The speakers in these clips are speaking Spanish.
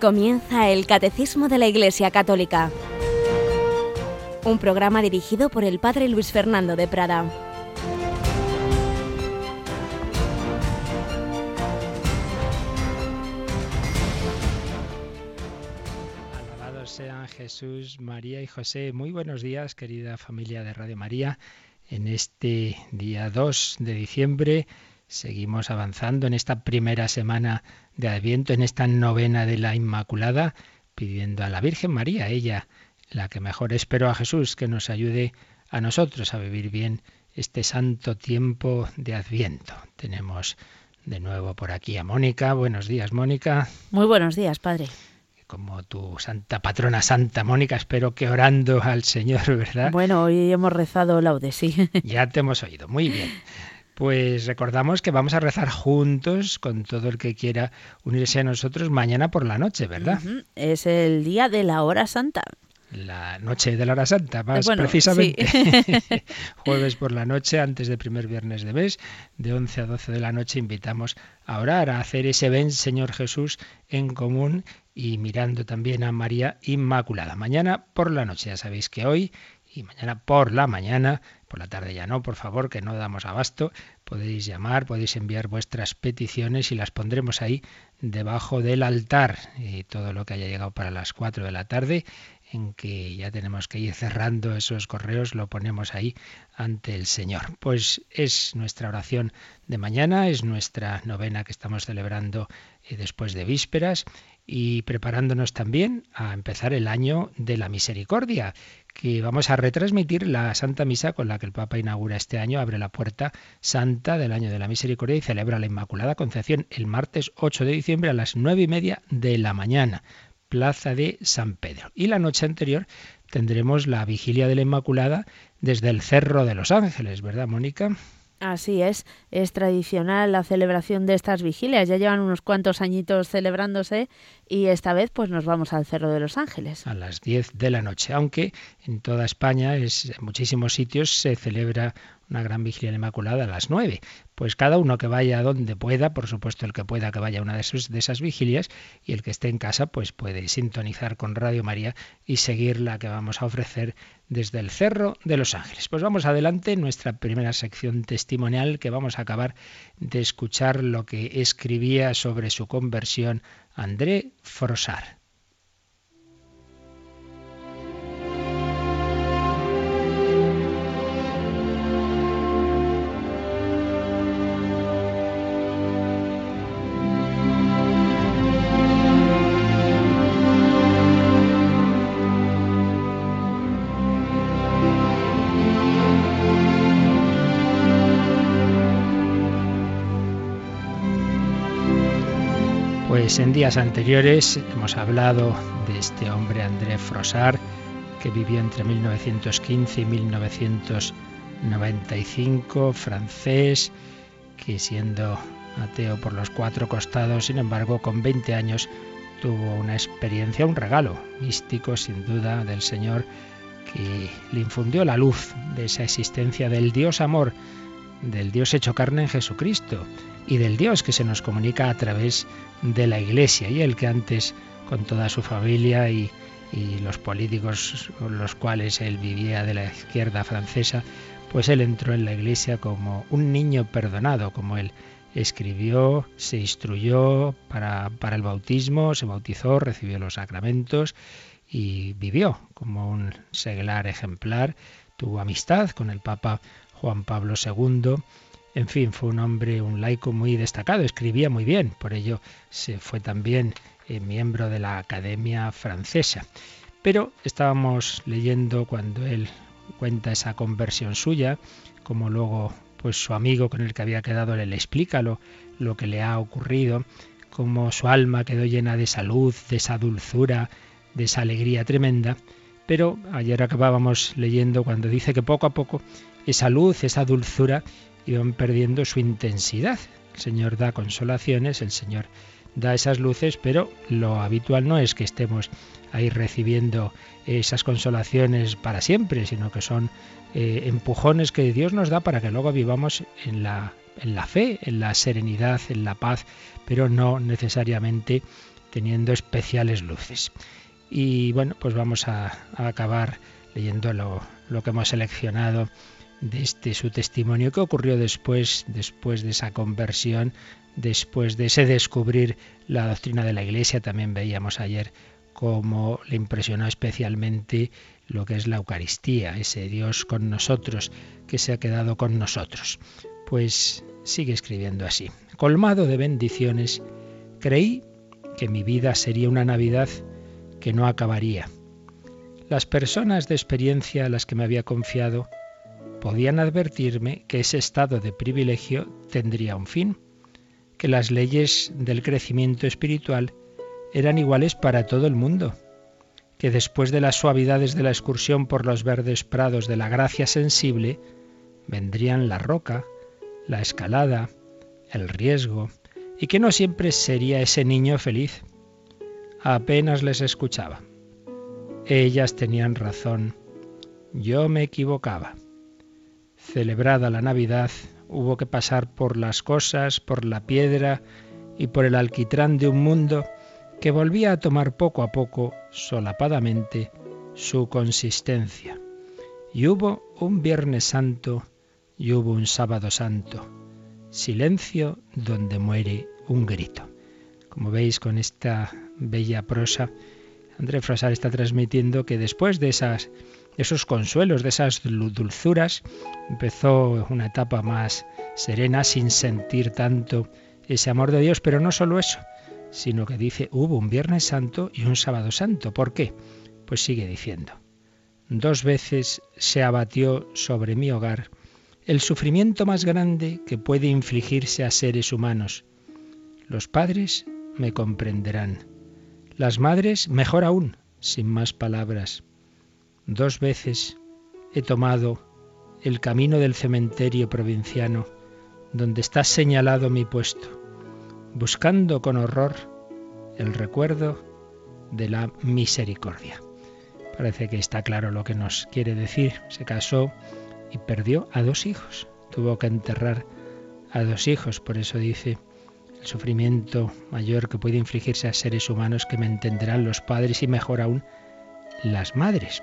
Comienza el Catecismo de la Iglesia Católica, un programa dirigido por el Padre Luis Fernando de Prada. Alabados sean Jesús, María y José. Muy buenos días, querida familia de Radio María. En este día 2 de diciembre seguimos avanzando en esta primera semana de Adviento en esta novena de la Inmaculada, pidiendo a la Virgen María, ella, la que mejor espero a Jesús, que nos ayude a nosotros a vivir bien este santo tiempo de Adviento. Tenemos de nuevo por aquí a Mónica. Buenos días, Mónica. Muy buenos días, Padre. Como tu santa patrona, Santa Mónica, espero que orando al Señor, ¿verdad? Bueno, hoy hemos rezado laude, sí. Ya te hemos oído, muy bien. Pues recordamos que vamos a rezar juntos con todo el que quiera unirse a nosotros mañana por la noche, ¿verdad? Es el día de la hora santa. La noche de la hora santa, más precisamente. Jueves por la noche, antes del primer viernes de mes, de 11 a 12 de la noche, invitamos a orar, a hacer ese ven, Señor Jesús, en común y mirando también a María Inmaculada. Mañana por la noche, ya sabéis que hoy y mañana por la mañana, por la tarde ya no, por favor, que no damos abasto, podéis llamar, podéis enviar vuestras peticiones y las pondremos ahí debajo del altar. Y todo lo que haya llegado para las 4 de la tarde, en que ya tenemos que ir cerrando esos correos, lo ponemos ahí ante el Señor. Pues es nuestra oración de mañana, es nuestra novena que estamos celebrando eh, después de vísperas y preparándonos también a empezar el año de la misericordia, que vamos a retransmitir la Santa Misa con la que el Papa inaugura este año, abre la puerta santa del año de la misericordia y celebra la Inmaculada Concepción el martes 8 de diciembre a las nueve y media de la mañana, Plaza de San Pedro. Y la noche anterior tendremos la vigilia de la Inmaculada desde el Cerro de los Ángeles, ¿verdad, Mónica? Así es, es tradicional la celebración de estas vigilias. Ya llevan unos cuantos añitos celebrándose y esta vez pues nos vamos al Cerro de los Ángeles. A las 10 de la noche, aunque en toda España, es, en muchísimos sitios se celebra una gran vigilia inmaculada a las 9. Pues cada uno que vaya donde pueda, por supuesto el que pueda que vaya a una de, de esas vigilias y el que esté en casa pues puede sintonizar con Radio María y seguir la que vamos a ofrecer desde el Cerro de los Ángeles. Pues vamos adelante nuestra primera sección testimonial que vamos a acabar de escuchar lo que escribía sobre su conversión André Frosar. Pues en días anteriores hemos hablado de este hombre André Frossard que vivió entre 1915 y 1995, francés, que siendo ateo por los cuatro costados, sin embargo, con 20 años tuvo una experiencia, un regalo místico, sin duda, del Señor, que le infundió la luz de esa existencia del Dios amor, del Dios hecho carne en Jesucristo y del Dios que se nos comunica a través de la Iglesia y el que antes con toda su familia y, los políticos con los cuales él vivía de la izquierda francesa, pues él entró en la Iglesia como un niño perdonado, como él escribió, se instruyó para, para el bautismo, se bautizó, recibió los sacramentos y vivió como un seglar ejemplar, tuvo amistad con el Papa Juan Pablo II en fin, fue un hombre, un laico muy destacado, escribía muy bien, por ello se fue también eh, miembro de la Academia Francesa. Pero estábamos leyendo cuando él cuenta esa conversión suya, como luego pues su amigo con el que había quedado le, explica lo, lo que le ha ocurrido, como su alma quedó llena de salud, de esa dulzura, de esa alegría tremenda. Pero ayer acabábamos leyendo cuando dice que poco a poco esa luz, esa dulzura iban perdiendo su intensidad. El Señor da consolaciones, el Señor da esas luces, pero lo habitual no es que estemos ahí recibiendo esas consolaciones para siempre, sino que son eh, empujones que Dios nos da para que luego vivamos en la, en la fe, en la serenidad, en la paz, pero no necesariamente teniendo especiales luces. Y bueno, pues vamos a, acabar leyendo lo, que hemos seleccionado de este su testimonio que ocurrió después, después de esa conversión, después de ese descubrir la doctrina de la Iglesia. También veíamos ayer cómo le impresionó especialmente lo que es la Eucaristía, ese Dios con nosotros, que se ha quedado con nosotros. Pues sigue escribiendo así. Colmado de bendiciones, creí que mi vida sería una Navidad que no acabaría. Las personas de experiencia a las que me había confiado podían advertirme que ese estado de privilegio tendría un fin, que las leyes del crecimiento espiritual eran iguales para todo el mundo que después de las suavidades de la excursión por los verdes prados de la gracia sensible, vendrían la roca, la escalada, el riesgo, y que no siempre sería ese niño feliz. Apenas les escuchaba. Ellas tenían razón, yo me equivocaba. Celebrada la Navidad, hubo que pasar por las cosas, por la piedra y por el alquitrán de un mundo que volvía a tomar poco a poco, solapadamente, su consistencia. Y hubo un Viernes Santo y hubo un Sábado Santo. Silencio donde muere un grito. Como veis con esta bella prosa, André Frasar está transmitiendo que después de esas esos consuelos, de esas dulzuras, empezó una etapa más serena sin sentir tanto ese amor de Dios, pero no solo eso, sino que dice hubo un Viernes Santo y un Sábado Santo. ¿Por qué? Pues sigue diciendo. Dos veces se abatió sobre mi hogar el sufrimiento más grande que puede infligirse a seres humanos. Los padres me comprenderán. Las madres mejor aún, sin más palabras. Dos veces he tomado el camino del cementerio provinciano, donde está señalado mi puesto buscando con horror el recuerdo de la misericordia. Parece que está claro lo que nos quiere decir. Se casó y perdió a dos hijos. Tuvo que enterrar a dos hijos. Por eso dice el sufrimiento mayor que puede infligirse a seres humanos que me entenderán los padres y mejor aún las madres.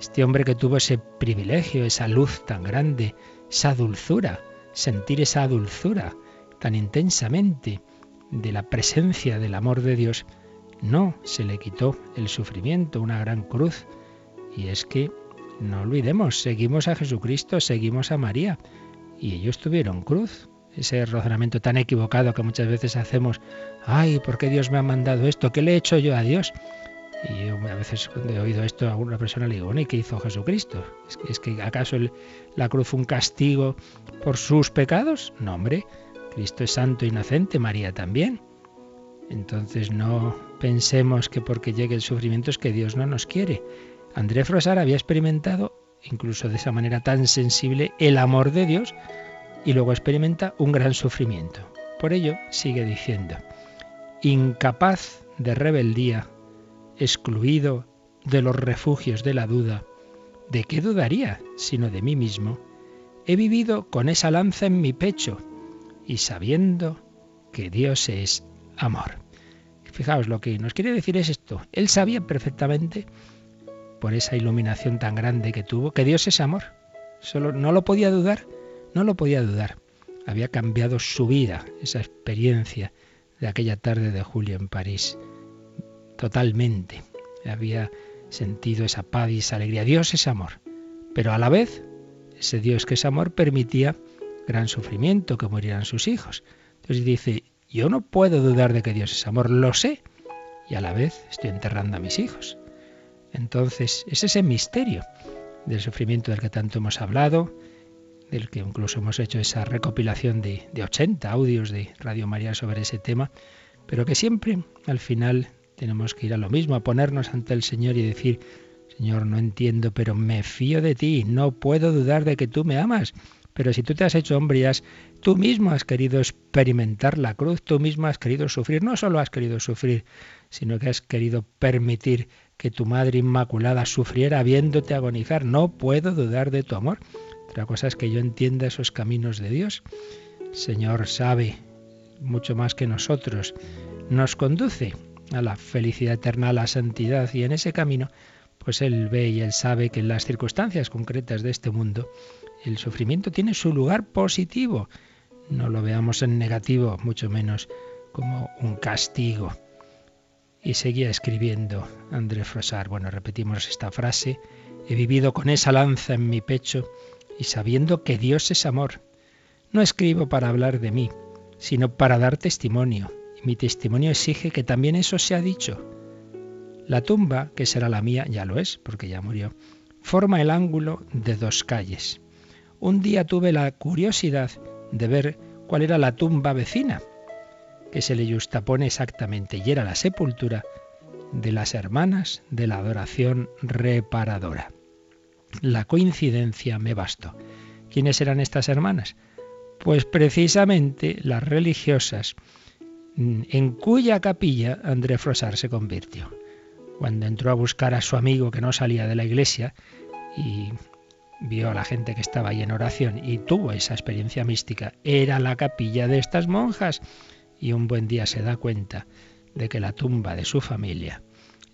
Este hombre que tuvo ese privilegio, esa luz tan grande, esa dulzura, sentir esa dulzura tan intensamente, de la presencia del amor de Dios, no se le quitó el sufrimiento, una gran cruz. Y es que no olvidemos, seguimos a Jesucristo, seguimos a María, y ellos tuvieron cruz. Ese razonamiento tan equivocado que muchas veces hacemos, ay, ¿por qué Dios me ha mandado esto? ¿Qué le he hecho yo a Dios? Y yo a veces cuando he oído esto a alguna persona le digo, ¿y qué hizo Jesucristo? ¿Es que, es que acaso la cruz fue un castigo por sus pecados? No, hombre, Cristo es santo e inocente, María también. Entonces no pensemos que porque llegue el sufrimiento es que Dios no nos quiere. André Frosar había experimentado, incluso de esa manera tan sensible, el amor de Dios y luego experimenta un gran sufrimiento. Por ello sigue diciendo, incapaz de rebeldía, excluido de los refugios de la duda, ¿de qué dudaría sino de mí mismo? He vivido con esa lanza en mi pecho y sabiendo que Dios es amor. Fijaos, lo que nos quiere decir es esto. Él sabía perfectamente, por esa iluminación tan grande que tuvo, que Dios es amor. Solo no lo podía dudar, no lo podía dudar. Había cambiado su vida, esa experiencia de aquella tarde de julio en París. Totalmente. Había sentido esa paz y esa alegría. Dios es amor. Pero a la vez, ese Dios que es amor permitía gran sufrimiento, que murieran sus hijos. Entonces dice, yo no puedo dudar de que Dios es amor, lo sé, y a la vez estoy enterrando a mis hijos. Entonces, es ese misterio del sufrimiento del que tanto hemos hablado, del que incluso hemos hecho esa recopilación de, de 80 audios de Radio María sobre ese tema, pero que siempre al final tenemos que ir a lo mismo, a ponernos ante el Señor y decir, Señor, no entiendo, pero me fío de ti, no puedo dudar de que tú me amas pero si tú te has hecho hombre y has, tú mismo has querido experimentar la cruz, tú mismo has querido sufrir, no solo has querido sufrir, sino que has querido permitir que tu Madre Inmaculada sufriera viéndote agonizar. No puedo dudar de tu amor. Otra cosa es que yo entienda esos caminos de Dios. Señor sabe mucho más que nosotros. Nos conduce a la felicidad eterna, a la santidad. Y en ese camino, pues él ve y él sabe que en las circunstancias concretas de este mundo, el sufrimiento tiene su lugar positivo. No lo veamos en negativo, mucho menos como un castigo. Y seguía escribiendo André Frosar. Bueno, repetimos esta frase. He vivido con esa lanza en mi pecho y sabiendo que Dios es amor. No escribo para hablar de mí, sino para dar testimonio. Y mi testimonio exige que también eso sea dicho. La tumba, que será la mía, ya lo es, porque ya murió, forma el ángulo de dos calles. Un día tuve la curiosidad de ver cuál era la tumba vecina, que se le justapone exactamente, y era la sepultura de las hermanas de la adoración reparadora. La coincidencia me bastó. ¿Quiénes eran estas hermanas? Pues precisamente las religiosas mm, en cuya capilla André Frosar se convirtió. Cuando entró a buscar a su amigo que no salía de la iglesia y vio a la gente que estaba ahí en oración y tuvo esa experiencia mística, era la capilla de estas monjas y un buen día se da cuenta de que la tumba de su familia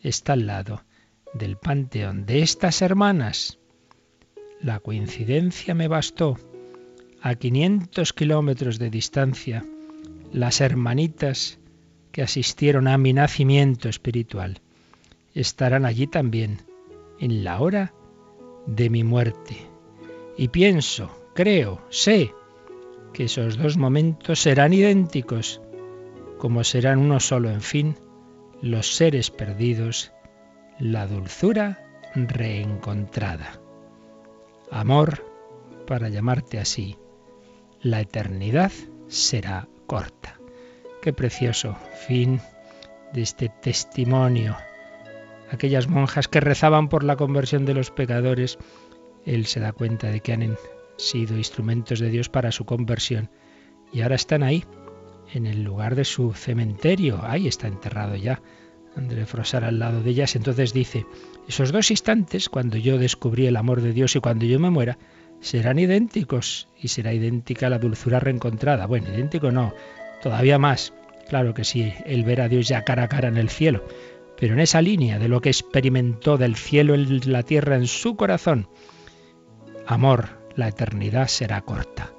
está al lado del panteón de estas hermanas. La coincidencia me bastó. A 500 kilómetros de distancia, las hermanitas que asistieron a mi nacimiento espiritual estarán allí también, en la hora de mi muerte. Y pienso, creo, sé que esos dos momentos serán idénticos, como serán uno solo, en fin, los seres perdidos, la dulzura reencontrada. Amor, para llamarte así, la eternidad será corta. Qué precioso fin de este testimonio. Aquellas monjas que rezaban por la conversión de los pecadores, él se da cuenta de que han sido instrumentos de Dios para su conversión y ahora están ahí, en el lugar de su cementerio. Ahí está enterrado ya. André Frosar al lado de ellas. Entonces dice, esos dos instantes, cuando yo descubrí el amor de Dios y cuando yo me muera, serán idénticos y será idéntica la dulzura reencontrada. Bueno, idéntico no, todavía más. Claro que sí, el ver a Dios ya cara a cara en el cielo, pero en esa línea de lo que experimentó del cielo en la tierra en su corazón. Amor, la eternidad será corta.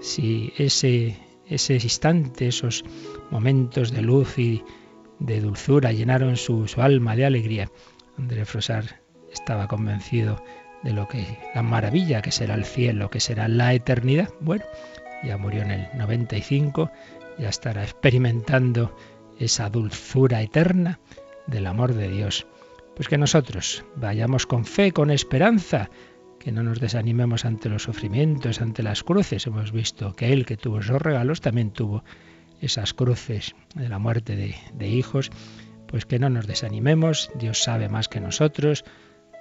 Si ese, ese instante, esos momentos de luz y de dulzura llenaron su, alma de alegría, André Frosar estaba convencido de lo que la maravilla que será el cielo, que será la eternidad. Bueno, ya murió en el 95, ya estará experimentando esa dulzura eterna del amor de Dios. Pues que nosotros vayamos con fe, con esperanza, que no nos desanimemos ante los sufrimientos, ante las cruces. Hemos visto que Él que tuvo esos regalos también tuvo esas cruces de la muerte de, hijos. Pues que no nos desanimemos, Dios sabe más que nosotros,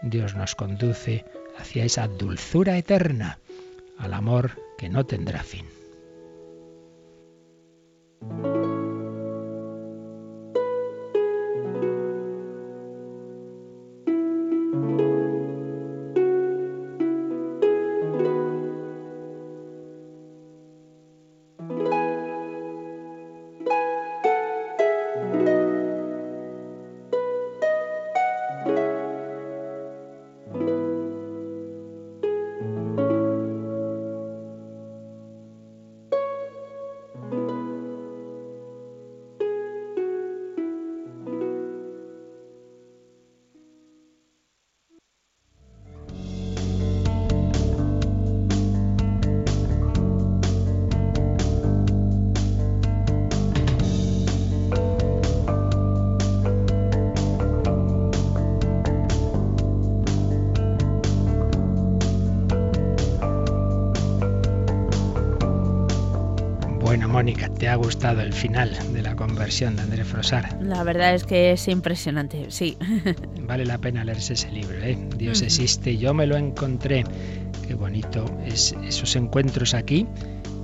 Dios nos conduce hacia esa dulzura eterna, al amor que no tendrá fin. ¿Te ha gustado el final de la conversión de André Frosar? La verdad es que es impresionante, sí. Vale la pena leerse ese libro, ¿eh? Dios existe, yo me lo encontré. Qué bonito es esos encuentros aquí,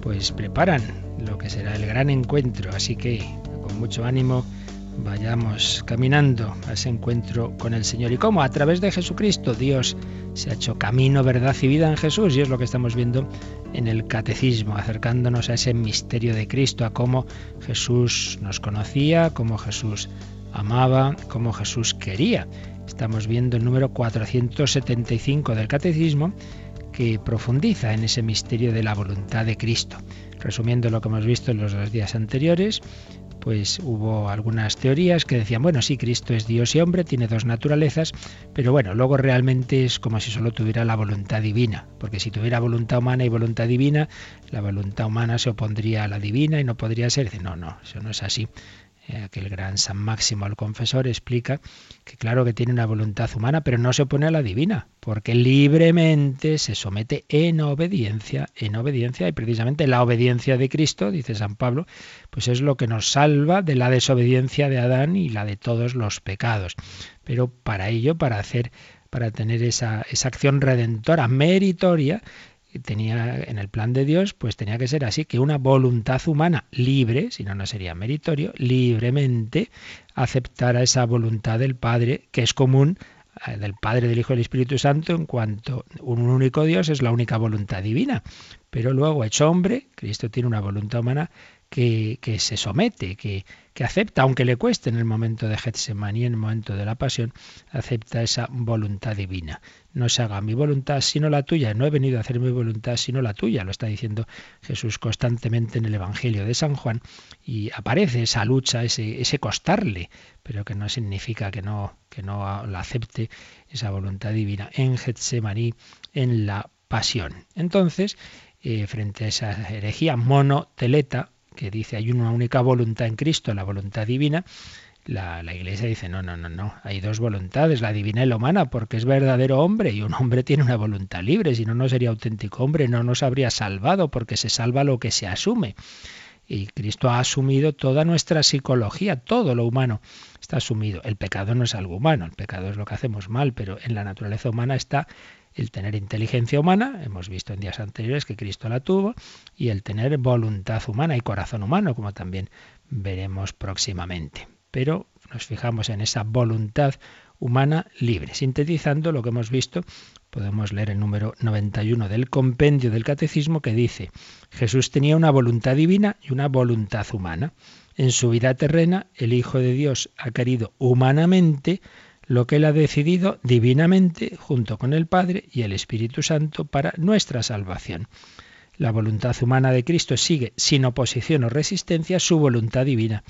pues preparan lo que será el gran encuentro, así que con mucho ánimo vayamos caminando a ese encuentro con el Señor. ¿Y cómo? A través de Jesucristo Dios se ha hecho camino, verdad y vida en Jesús y es lo que estamos viendo en el catecismo, acercándonos a ese misterio de Cristo, a cómo Jesús nos conocía, cómo Jesús amaba, como Jesús quería. Estamos viendo el número 475 del Catecismo que profundiza en ese misterio de la voluntad de Cristo. Resumiendo lo que hemos visto en los dos días anteriores, pues hubo algunas teorías que decían, bueno, sí, Cristo es Dios y hombre, tiene dos naturalezas, pero bueno, luego realmente es como si solo tuviera la voluntad divina, porque si tuviera voluntad humana y voluntad divina, la voluntad humana se opondría a la divina y no podría ser. No, no, eso no es así. Eh, aquel gran San Máximo el confesor explica que claro que tiene una voluntad humana, pero no se opone a la divina, porque libremente se somete en obediencia, en obediencia, y precisamente la obediencia de Cristo, dice San Pablo, pues es lo que nos salva de la desobediencia de Adán y la de todos los pecados. Pero para ello, para hacer, para tener esa, esa acción redentora meritoria, tenía en el plan de Dios, pues tenía que ser así, que una voluntad humana libre, si no, no sería meritorio, libremente aceptara esa voluntad del Padre, que es común eh, del Padre, del Hijo y del Espíritu Santo, en cuanto un único Dios es la única voluntad divina. Pero luego, hecho hombre, Cristo tiene una voluntad humana que, que se somete, que, que acepta, aunque le cueste en el momento de Getsemaní, en el momento de la pasión, acepta esa voluntad divina. No se haga mi voluntad sino la tuya. No he venido a hacer mi voluntad sino la tuya. Lo está diciendo Jesús constantemente en el Evangelio de San Juan y aparece esa lucha, ese, ese costarle, pero que no significa que no, que no la acepte esa voluntad divina en Getsemaní, en la pasión. Entonces, eh, frente a esa herejía monoteleta, que dice hay una única voluntad en Cristo, la voluntad divina, la, la, Iglesia dice, no, no, no, no, hay dos voluntades, la divina y la humana, porque es verdadero hombre y un hombre tiene una voluntad libre, si no, no sería auténtico hombre, no nos habría salvado, porque se salva lo que se asume. Y Cristo ha asumido toda nuestra psicología, todo lo humano está asumido. El pecado no es algo humano, el pecado es lo que hacemos mal, pero en la naturaleza humana está el tener inteligencia humana, hemos visto en días anteriores que Cristo la tuvo, y el tener voluntad humana y corazón humano, como también veremos próximamente. Pero nos fijamos en esa voluntad humana libre. Sintetizando lo que hemos visto, podemos leer el número 91 del compendio del Catecismo que dice, Jesús tenía una voluntad divina y una voluntad humana. En su vida terrena, el Hijo de Dios ha querido humanamente lo que Él ha decidido divinamente junto con el Padre y el Espíritu Santo para nuestra salvación. La voluntad humana de Cristo sigue sin oposición o resistencia su voluntad divina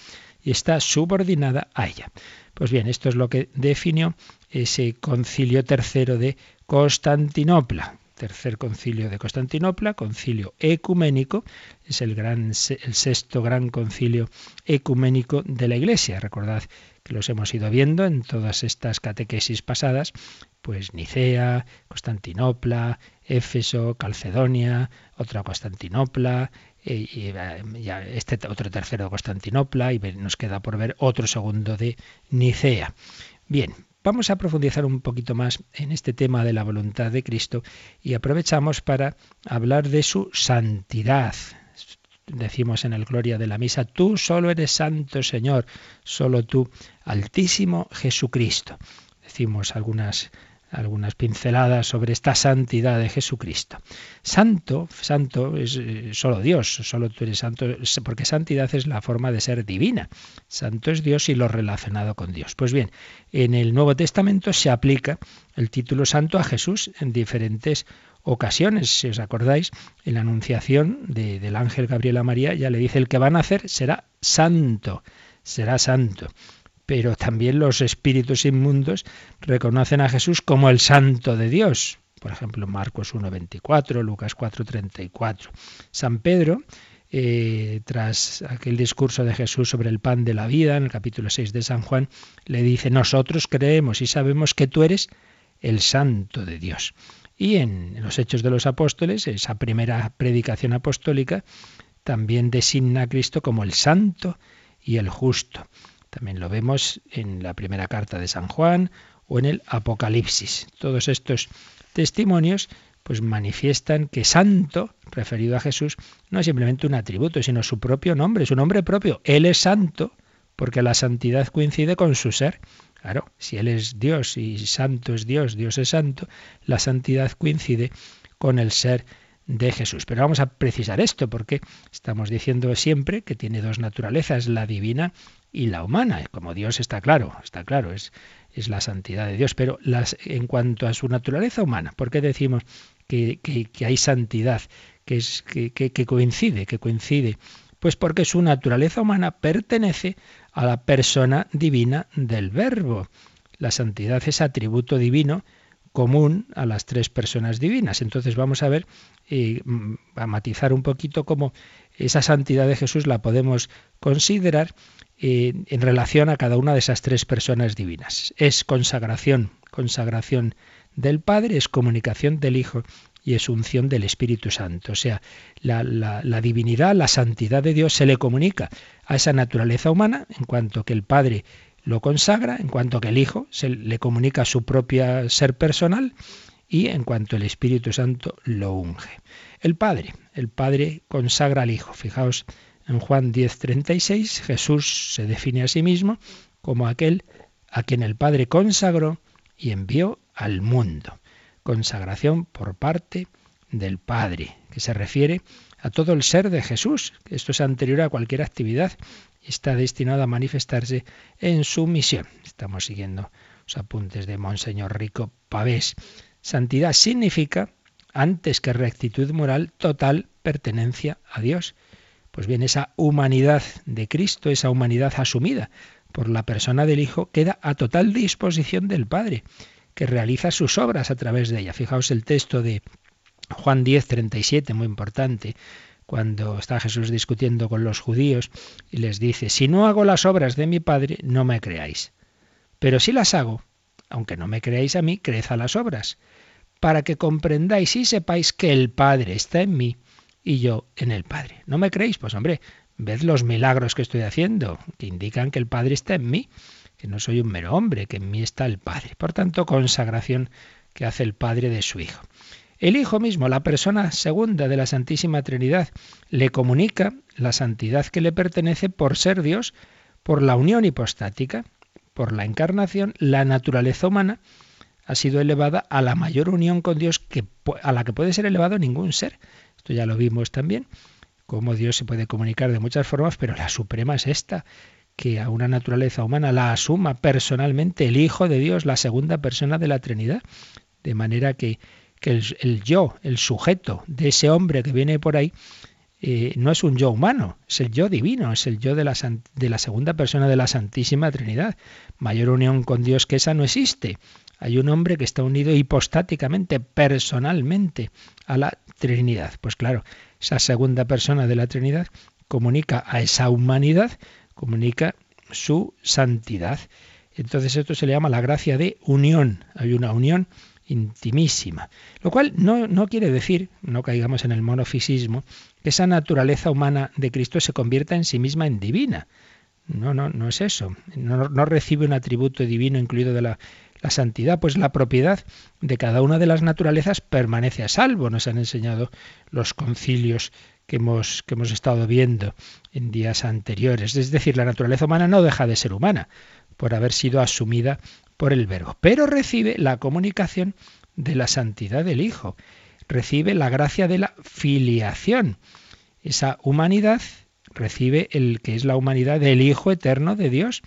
y está subordinada a ella. Pues bien, esto es lo que definió ese concilio tercero de Constantinopla, tercer concilio de Constantinopla, concilio ecuménico, es el, gran, el sexto gran concilio ecuménico de la Iglesia. Recordad los hemos ido viendo en todas estas catequesis pasadas, pues Nicea, Constantinopla, Éfeso, Calcedonia, otra Constantinopla, eh, y ya este otro tercero de Constantinopla, y nos queda por ver otro segundo de Nicea. Bien, Vamos a profundizar un poquito más en este tema de la voluntad de Cristo y aprovechamos para hablar de su santidad. Decimos en el Gloria de la Misa, tú solo eres santo Señor, solo tú, Altísimo Jesucristo. Decimos algunas algunas pinceladas sobre esta santidad de Jesucristo. Santo, santo es eh, solo Dios, solo tú eres santo, porque santidad es la forma de ser divina. Santo es Dios y lo relacionado con Dios. Pues bien, en el Nuevo Testamento se aplica el título santo a Jesús en diferentes ocasiones. Si os acordáis, en la anunciación del ángel Gabriel a María ya le dice el que va a nacer será santo, será santo pero también los espíritus inmundos reconocen a Jesús como el santo de Dios. Por ejemplo, Marcos 1.24, Lucas 4.34. San Pedro, eh, tras aquel discurso de Jesús sobre el pan de la vida, en el capítulo 6 de San Juan, le dice, nosotros creemos y sabemos que tú eres el santo de Dios. Y en los Hechos de los Apóstoles, esa primera predicación apostólica, también designa a Cristo como el santo y el justo. También lo vemos en la primera carta de San Juan o en el Apocalipsis. Todos estos testimonios pues manifiestan que santo, referido a Jesús, no es simplemente un atributo, sino su propio nombre, su nombre propio. Él es santo porque la santidad coincide con su ser. Claro, si Él es Dios y santo es Dios, Dios es santo, la santidad coincide con el ser de Jesús. Pero vamos a precisar esto porque estamos diciendo siempre que tiene dos naturalezas, la divina y la humana. Como Dios está claro, está claro, es, es la santidad de Dios. Pero las, en cuanto a su naturaleza humana, ¿por qué decimos que, que, hay santidad, que, que, que coincide, que coincide? Pues porque su naturaleza humana pertenece a la persona divina del Verbo. La santidad es atributo divino común a las tres personas divinas. Entonces vamos a ver, y mm, a matizar un poquito cómo esa santidad de Jesús la podemos considerar eh, en relación a cada una de esas tres personas divinas. Es consagración, consagración del Padre, es comunicación del Hijo y es unción del Espíritu Santo. O sea, la, divinidad, la santidad de Dios se le comunica a esa naturaleza humana, en cuanto que el Padre lo consagra, en cuanto que el Hijo se le comunica su propia ser personal y en cuanto el Espíritu Santo lo unge. El Padre, el Padre consagra al Hijo. Fijaos en Juan 10:36, Jesús se define a sí mismo como aquel a quien el Padre consagró y envió al mundo. Consagración por parte del Padre, que se refiere a todo el ser de Jesús. Esto es anterior a cualquier actividad está destinado a manifestarse en su misión. Estamos siguiendo los apuntes de Monseñor Rico Pavés. Santidad significa, antes que rectitud moral, total pertenencia a Dios. Pues bien, esa humanidad de Cristo, esa humanidad asumida por la persona del Hijo, queda a total disposición del Padre, que realiza sus obras a través de ella. Fijaos el texto de Juan 10, 37, muy importante cuando está Jesús discutiendo con los judíos y les dice, si no hago las obras de mi Padre, no me creáis. Pero si las hago, aunque no me creáis a mí, creed a las obras, para que comprendáis y sepáis que el Padre está en mí y yo en el Padre. ¿No me creéis? Pues hombre, ved los milagros que estoy haciendo, que indican que el Padre está en mí, que no soy un mero hombre, que en mí está el Padre. Por tanto, consagración que hace el Padre de su Hijo. El Hijo mismo, la persona segunda de la Santísima Trinidad, le comunica la santidad que le pertenece por ser Dios, por la unión hipostática, por la encarnación, la naturaleza humana ha sido elevada a la mayor unión con Dios que, a la que puede ser elevado ningún ser. Esto ya lo vimos también, cómo Dios se puede comunicar de muchas formas, pero la suprema es esta, que a una naturaleza humana la asuma personalmente el Hijo de Dios, la segunda persona de la Trinidad. De manera que que el, yo, el sujeto de ese hombre que viene por ahí, eh, no es un yo humano, es el yo divino, es el yo de la, de la segunda persona de la Santísima Trinidad. Mayor unión con Dios que esa no existe. Hay un hombre que está unido hipostáticamente, personalmente, a la Trinidad. Pues claro, esa segunda persona de la Trinidad comunica a esa humanidad, comunica su santidad. Entonces esto se le llama la gracia de unión. Hay una unión intimísima. Lo cual no, no, quiere decir, no caigamos en el monofisismo, que esa naturaleza humana de Cristo se convierta en sí misma en divina. No, no, no es eso. No, no recibe un atributo divino incluido de la, la, santidad, pues la propiedad de cada una de las naturalezas permanece a salvo. Nos han enseñado los concilios que hemos, que hemos estado viendo en días anteriores. Es decir, la naturaleza humana no deja de ser humana por haber sido asumida por el Verbo, pero recibe la comunicación de la santidad del Hijo, recibe la gracia de la filiación. Esa humanidad recibe el que es la humanidad del Hijo eterno de Dios.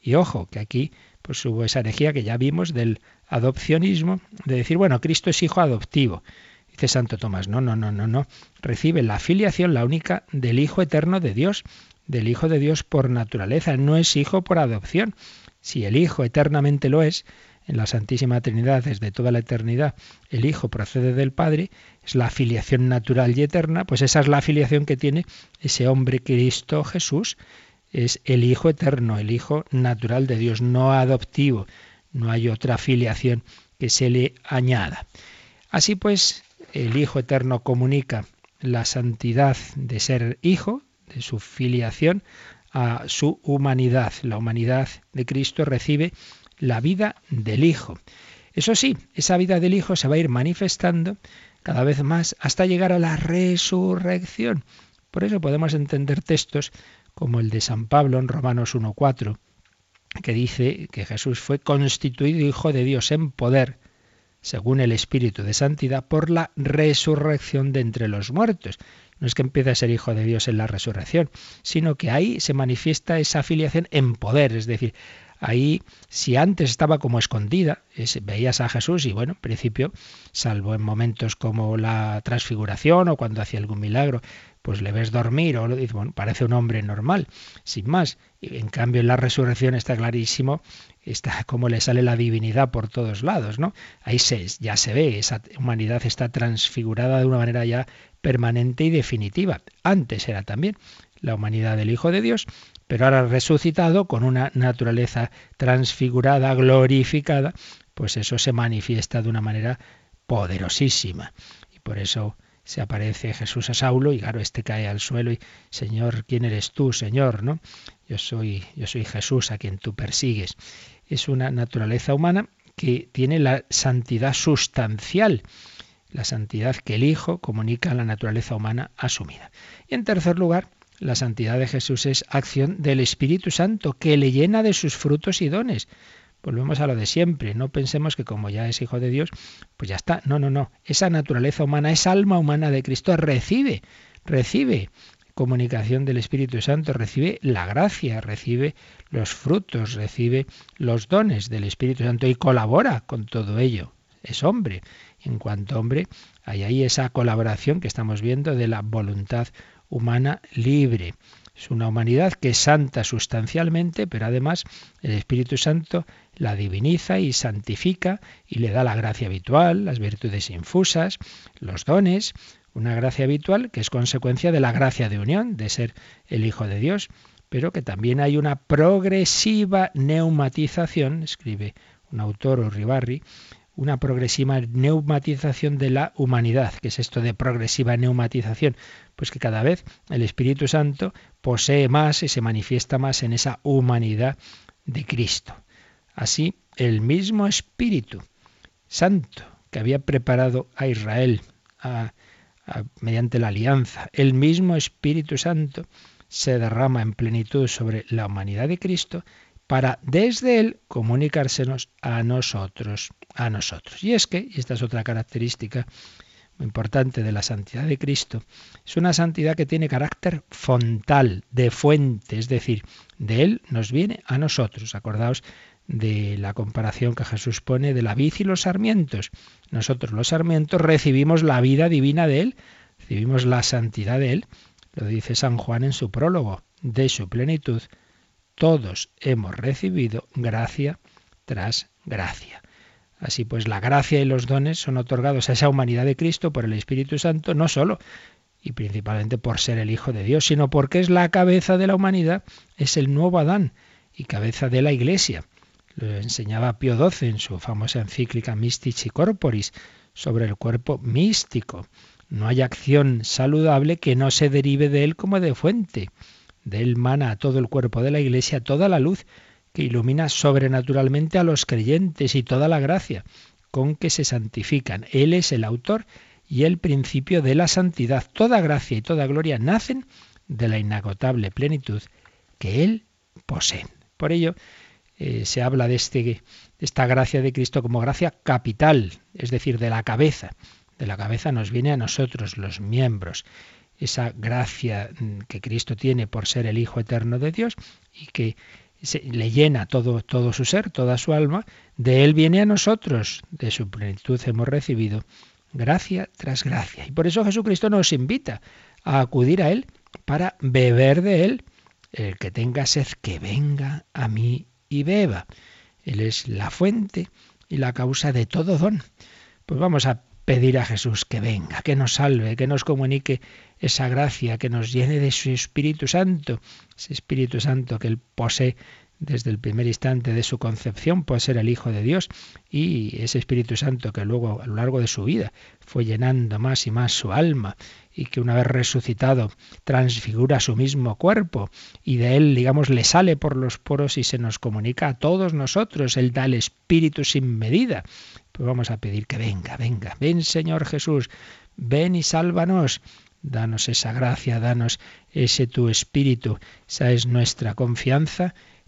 Y ojo, que aquí pues hubo esa herejía que ya vimos del adopcionismo, de decir, bueno, Cristo es hijo adoptivo. Dice Santo Tomás, no, no, no, no, no. Recibe la filiación, la única, del Hijo eterno de Dios, del Hijo de Dios por naturaleza, no es hijo por adopción. Si el Hijo eternamente lo es, en la Santísima Trinidad desde toda la eternidad, el Hijo procede del Padre, es la filiación natural y eterna, pues esa es la filiación que tiene ese hombre Cristo Jesús, es el Hijo eterno, el Hijo natural de Dios, no adoptivo, no hay otra filiación que se le añada. Así pues, el Hijo eterno comunica la santidad de ser Hijo, de su filiación, a su humanidad. La humanidad de Cristo recibe la vida del Hijo. Eso sí, esa vida del Hijo se va a ir manifestando cada vez más hasta llegar a la resurrección. Por eso podemos entender textos como el de San Pablo en Romanos 1.4, que dice que Jesús fue constituido Hijo de Dios en poder según el Espíritu de Santidad, por la resurrección de entre los muertos. No es que empiece a ser hijo de Dios en la resurrección, sino que ahí se manifiesta esa afiliación en poder, es decir, Ahí, si antes estaba como escondida, veías a Jesús y bueno, en principio, salvo en momentos como la transfiguración o cuando hacía algún milagro, pues le ves dormir o lo dices, bueno, parece un hombre normal, sin más. En cambio, en la resurrección está clarísimo, está como le sale la divinidad por todos lados, ¿no? Ahí se, ya se ve, esa humanidad está transfigurada de una manera ya permanente y definitiva. Antes era también la humanidad del Hijo de Dios, pero ahora resucitado con una naturaleza transfigurada, glorificada, pues eso se manifiesta de una manera poderosísima. Y por eso se aparece Jesús a Saulo y claro, este cae al suelo y Señor, ¿quién eres tú, Señor? ¿No? Yo soy yo soy Jesús a quien tú persigues. Es una naturaleza humana que tiene la santidad sustancial, la santidad que el Hijo comunica a la naturaleza humana asumida. Y en tercer lugar, la santidad de Jesús es acción del Espíritu Santo, que le llena de sus frutos y dones. Volvemos a lo de siempre, no pensemos que como ya es hijo de Dios, pues ya está. No, no, no. Esa naturaleza humana, esa alma humana de Cristo recibe, recibe comunicación del Espíritu Santo, recibe la gracia, recibe los frutos, recibe los dones del Espíritu Santo y colabora con todo ello. Es hombre. En cuanto hombre, hay ahí esa colaboración que estamos viendo de la voluntad humana libre. Es una humanidad que es santa sustancialmente, pero además el Espíritu Santo la diviniza y santifica y le da la gracia habitual, las virtudes infusas, los dones, una gracia habitual que es consecuencia de la gracia de unión, de ser el Hijo de Dios, pero que también hay una progresiva neumatización, escribe un autor, Uribarri, una progresiva neumatización de la humanidad. ¿Qué es esto de progresiva neumatización? Pues que cada vez el Espíritu Santo posee más y se manifiesta más en esa humanidad de Cristo. Así, el mismo Espíritu Santo que había preparado a Israel mediante la alianza, el mismo Espíritu Santo se derrama en plenitud sobre la humanidad de Cristo para desde él comunicársenos a nosotros, a nosotros. Y es que, y esta es otra característica muy importante de la santidad de Cristo, es una santidad que tiene carácter fontal, de fuente, es decir, de él nos viene a nosotros. Acordaos de la comparación que Jesús pone de la vid y los sarmientos. Nosotros los sarmientos recibimos la vida divina de él, recibimos la santidad de él, lo dice San Juan en su prólogo, de su plenitud todos hemos recibido gracia tras gracia. Así pues, la gracia y los dones son otorgados a esa humanidad de Cristo por el Espíritu Santo, no solo y principalmente por ser el Hijo de Dios, sino porque es la cabeza de la humanidad, es el nuevo Adán y cabeza de la Iglesia. Lo enseñaba Pío XII en su famosa encíclica Mystici Corporis sobre el cuerpo místico. No hay acción saludable que no se derive de él como de fuente. De él mana a todo el cuerpo de la Iglesia toda la luz que ilumina sobrenaturalmente a los creyentes y toda la gracia con que se santifican. Él es el autor y el principio de la santidad. Toda gracia y toda gloria nacen de la inagotable plenitud que Él posee. Por ello, eh, se habla de, este, esta gracia de Cristo como gracia capital, es decir, de la cabeza. De la cabeza nos viene a nosotros, los miembros esa gracia mm, que Cristo tiene por ser el Hijo eterno de Dios y que le llena todo su ser, toda su alma, de Él viene a nosotros, de su plenitud hemos recibido gracia tras gracia. Y por eso Jesucristo nos invita a acudir a Él para beber de Él. El que tenga sed, que venga a mí y beba. Él es la fuente y la causa de todo don. Pues vamos a pedir a Jesús que venga, que nos salve, que nos comunique esa gracia, que nos llene de su Espíritu Santo, ese Espíritu Santo que Él posee desde el primer instante de su concepción por ser el Hijo de Dios y ese Espíritu Santo que luego a lo largo de su vida fue llenando más y más su alma y que una vez resucitado transfigura su mismo cuerpo y de él, digamos, le sale por los poros y se nos comunica a todos nosotros. Él da el Espíritu sin medida. Pues vamos a pedir que venga, venga, ven Señor Jesús, ven y sálvanos. Danos esa gracia, danos ese tu espíritu. Esa es nuestra confianza,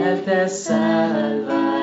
él te salva.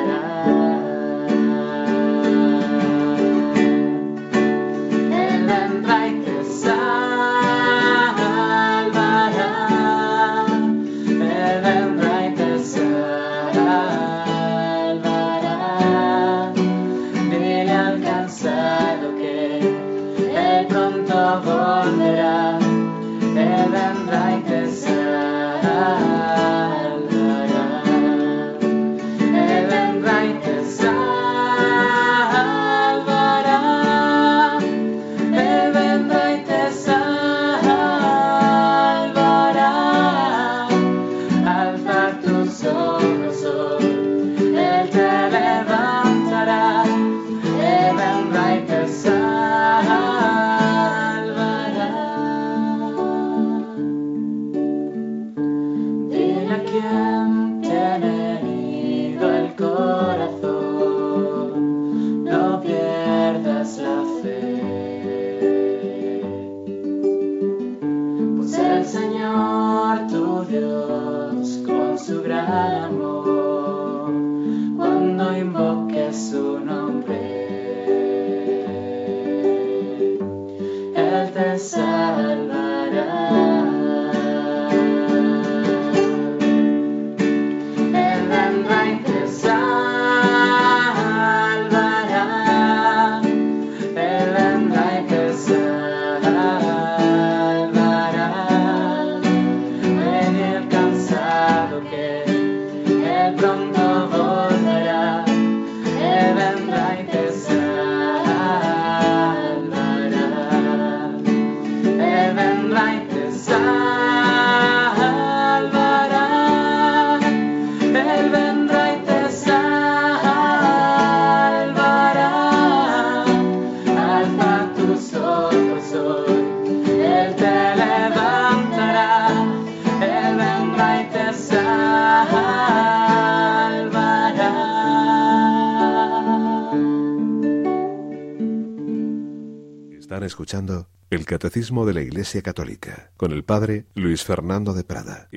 Escuchando el Catecismo de la Iglesia Católica con el Padre Luis Fernando de Prada.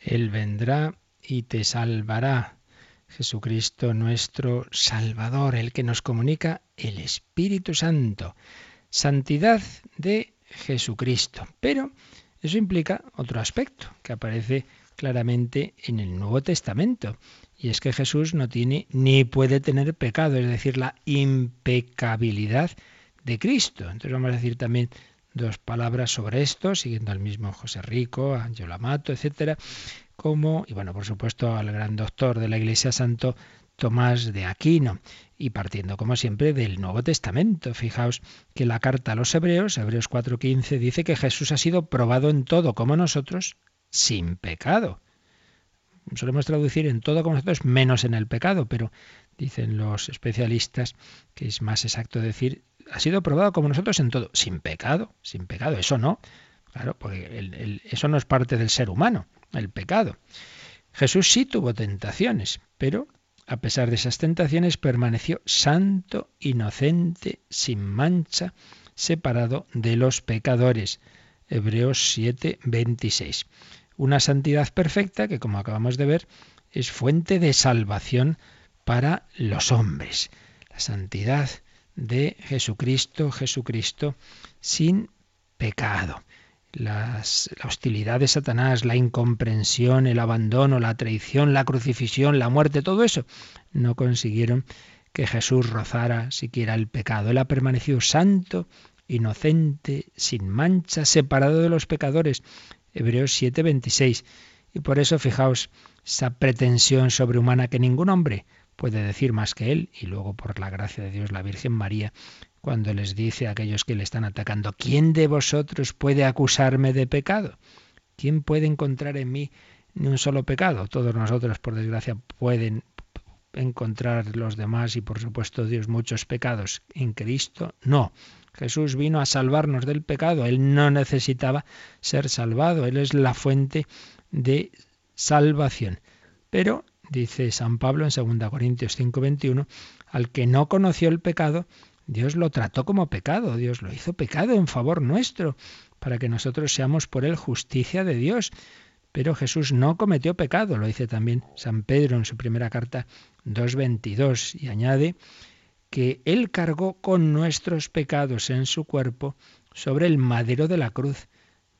Él vendrá y te salvará. Jesucristo nuestro Salvador, el que nos comunica el Espíritu Santo. Santidad de Jesucristo. Pero eso implica otro aspecto que aparece claramente en el Nuevo Testamento. Y es que Jesús no tiene ni puede tener pecado, es decir, la impecabilidad de Cristo. Entonces vamos a decir también dos palabras sobre esto, siguiendo al mismo José Rico, a Angelo Amato, etcétera, como, y bueno, por supuesto, al gran doctor de la Iglesia Santo Tomás de Aquino, y partiendo, como siempre, del Nuevo Testamento. Fijaos que la carta a los Hebreos, Hebreos 4:15, dice que Jesús ha sido probado en todo, como nosotros, sin pecado. Solemos traducir en todo como nosotros, menos en el pecado, pero dicen los especialistas que es más exacto decir ha sido probado como nosotros en todo, sin pecado, sin pecado, eso no. Claro, porque eso no es parte del ser humano, el pecado. Jesús sí tuvo tentaciones, pero a pesar de esas tentaciones permaneció santo, inocente, sin mancha, separado de los pecadores. Hebreos 7, 26. Una santidad perfecta que, como acabamos de ver, es fuente de salvación para los hombres. La santidad de Jesucristo, Jesucristo sin pecado. Las, la hostilidad de Satanás, la incomprensión, el abandono, la traición, la crucifixión, la muerte, todo eso, no consiguieron que Jesús rozara siquiera el pecado. Él ha permanecido santo, inocente, sin mancha, separado de los pecadores. Hebreos 7:26. Y por eso, fijaos, esa pretensión sobrehumana que ningún hombre puede decir más que él, y luego por la gracia de Dios la Virgen María, cuando les dice a aquellos que le están atacando, ¿quién de vosotros puede acusarme de pecado? ¿Quién puede encontrar en mí ni un solo pecado? Todos nosotros, por desgracia, pueden encontrar los demás y por supuesto Dios muchos pecados. En Cristo no. Jesús vino a salvarnos del pecado. Él no necesitaba ser salvado. Él es la fuente de salvación. Pero, dice San Pablo en 2 Corintios 5:21, al que no conoció el pecado, Dios lo trató como pecado, Dios lo hizo pecado en favor nuestro, para que nosotros seamos por él justicia de Dios. Pero Jesús no cometió pecado, lo dice también San Pedro en su primera carta 2.22 y añade que Él cargó con nuestros pecados en su cuerpo sobre el madero de la cruz,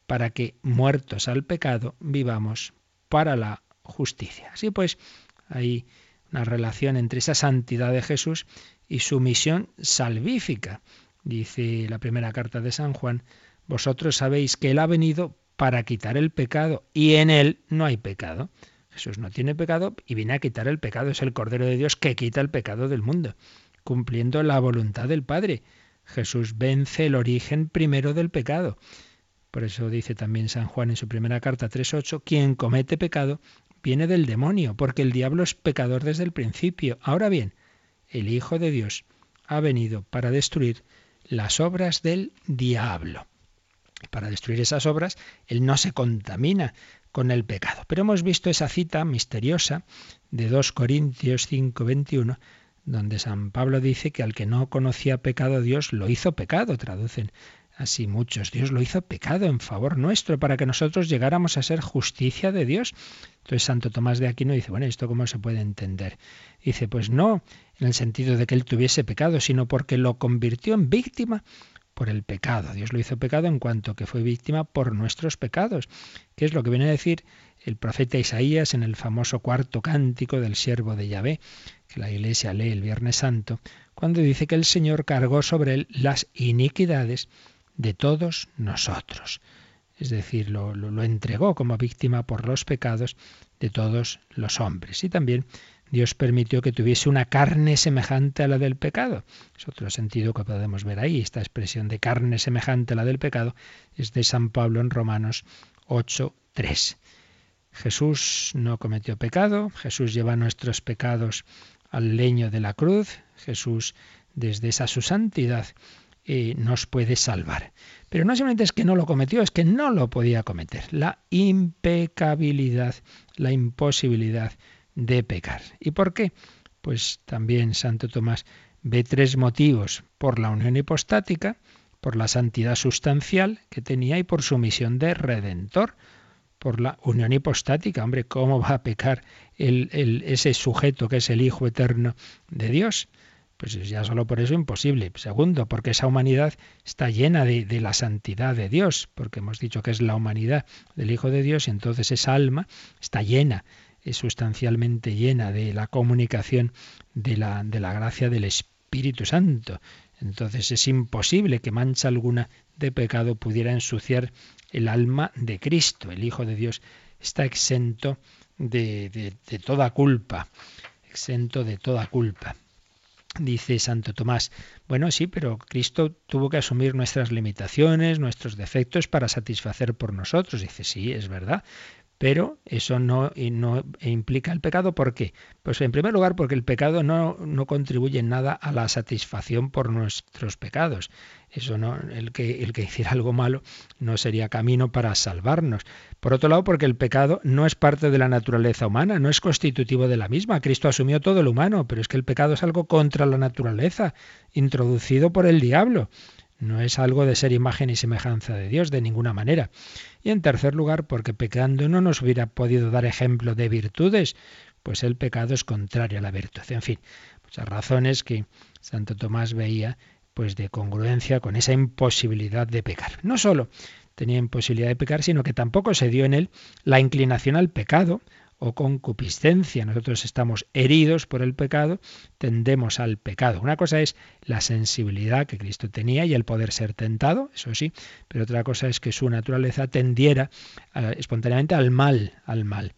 para que, muertos al pecado, vivamos para la justicia. Así pues, hay una relación entre esa santidad de Jesús y su misión salvífica. Dice la primera carta de San Juan, vosotros sabéis que Él ha venido para quitar el pecado y en Él no hay pecado. Jesús no tiene pecado y viene a quitar el pecado. Es el Cordero de Dios que quita el pecado del mundo, cumpliendo la voluntad del Padre. Jesús vence el origen primero del pecado. Por eso dice también San Juan en su primera carta 3.8, quien comete pecado viene del demonio, porque el diablo es pecador desde el principio. Ahora bien, el Hijo de Dios ha venido para destruir las obras del diablo. Para destruir esas obras, Él no se contamina con el pecado. Pero hemos visto esa cita misteriosa de 2 Corintios 5:21, donde San Pablo dice que al que no conocía pecado Dios lo hizo pecado, traducen así muchos. Dios lo hizo pecado en favor nuestro para que nosotros llegáramos a ser justicia de Dios. Entonces Santo Tomás de Aquino dice, bueno, ¿esto cómo se puede entender? Dice, pues no en el sentido de que él tuviese pecado, sino porque lo convirtió en víctima por el pecado. Dios lo hizo pecado en cuanto que fue víctima por nuestros pecados, que es lo que viene a decir el profeta Isaías en el famoso cuarto cántico del siervo de Yahvé, que la iglesia lee el Viernes Santo, cuando dice que el Señor cargó sobre él las iniquidades de todos nosotros. Es decir, lo, entregó como víctima por los pecados de todos los hombres. Y también Dios permitió que tuviese una carne semejante a la del pecado. Es otro sentido que podemos ver ahí. Esta expresión de carne semejante a la del pecado es de San Pablo en Romanos 8, 3. Jesús no cometió pecado, Jesús lleva nuestros pecados al leño de la cruz, Jesús desde esa su santidad eh, nos puede salvar. Pero no solamente es que no lo cometió, es que no lo podía cometer. La impecabilidad, la imposibilidad de pecar. ¿Y por qué? Pues también Santo Tomás ve tres motivos, por la unión hipostática, por la santidad sustancial que tenía y por su misión de redentor, por la unión hipostática. Hombre, ¿cómo va a pecar el, ese sujeto que es el Hijo eterno de Dios? Pues ya solo por eso imposible. Segundo, porque esa humanidad está llena de, la santidad de Dios, porque hemos dicho que es la humanidad del Hijo de Dios y entonces esa alma está llena, es sustancialmente llena de la comunicación de la, de la gracia del Espíritu Santo. Entonces es imposible que mancha alguna de pecado pudiera ensuciar el alma de Cristo. El Hijo de Dios está exento de, de toda culpa, exento de toda culpa. Dice Santo Tomás, bueno, sí, pero Cristo tuvo que asumir nuestras limitaciones, nuestros defectos para satisfacer por nosotros. Dice, sí, es verdad, pero eso no, implica el pecado. ¿Por qué? Pues en primer lugar porque el pecado no, contribuye en nada a la satisfacción por nuestros pecados. Eso no, el que hiciera algo malo no sería camino para salvarnos. Por otro lado, porque el pecado no es parte de la naturaleza humana, no es constitutivo de la misma. Cristo asumió todo lo humano, pero es que el pecado es algo contra la naturaleza, introducido por el diablo. No es algo de ser imagen y semejanza de Dios de ninguna manera. Y en tercer lugar, porque pecando no nos hubiera podido dar ejemplo de virtudes, pues el pecado es contrario a la virtud. En fin, muchas razones que Santo Tomás veía pues de congruencia con esa imposibilidad de pecar. No solo tenía imposibilidad de pecar, sino que tampoco se dio en él la inclinación al pecado, o concupiscencia. Nosotros estamos heridos por el pecado, tendemos al pecado. Una cosa es la sensibilidad que Cristo tenía y el poder ser tentado, eso sí, pero otra cosa es que su naturaleza tendiera eh, espontáneamente al mal, al mal.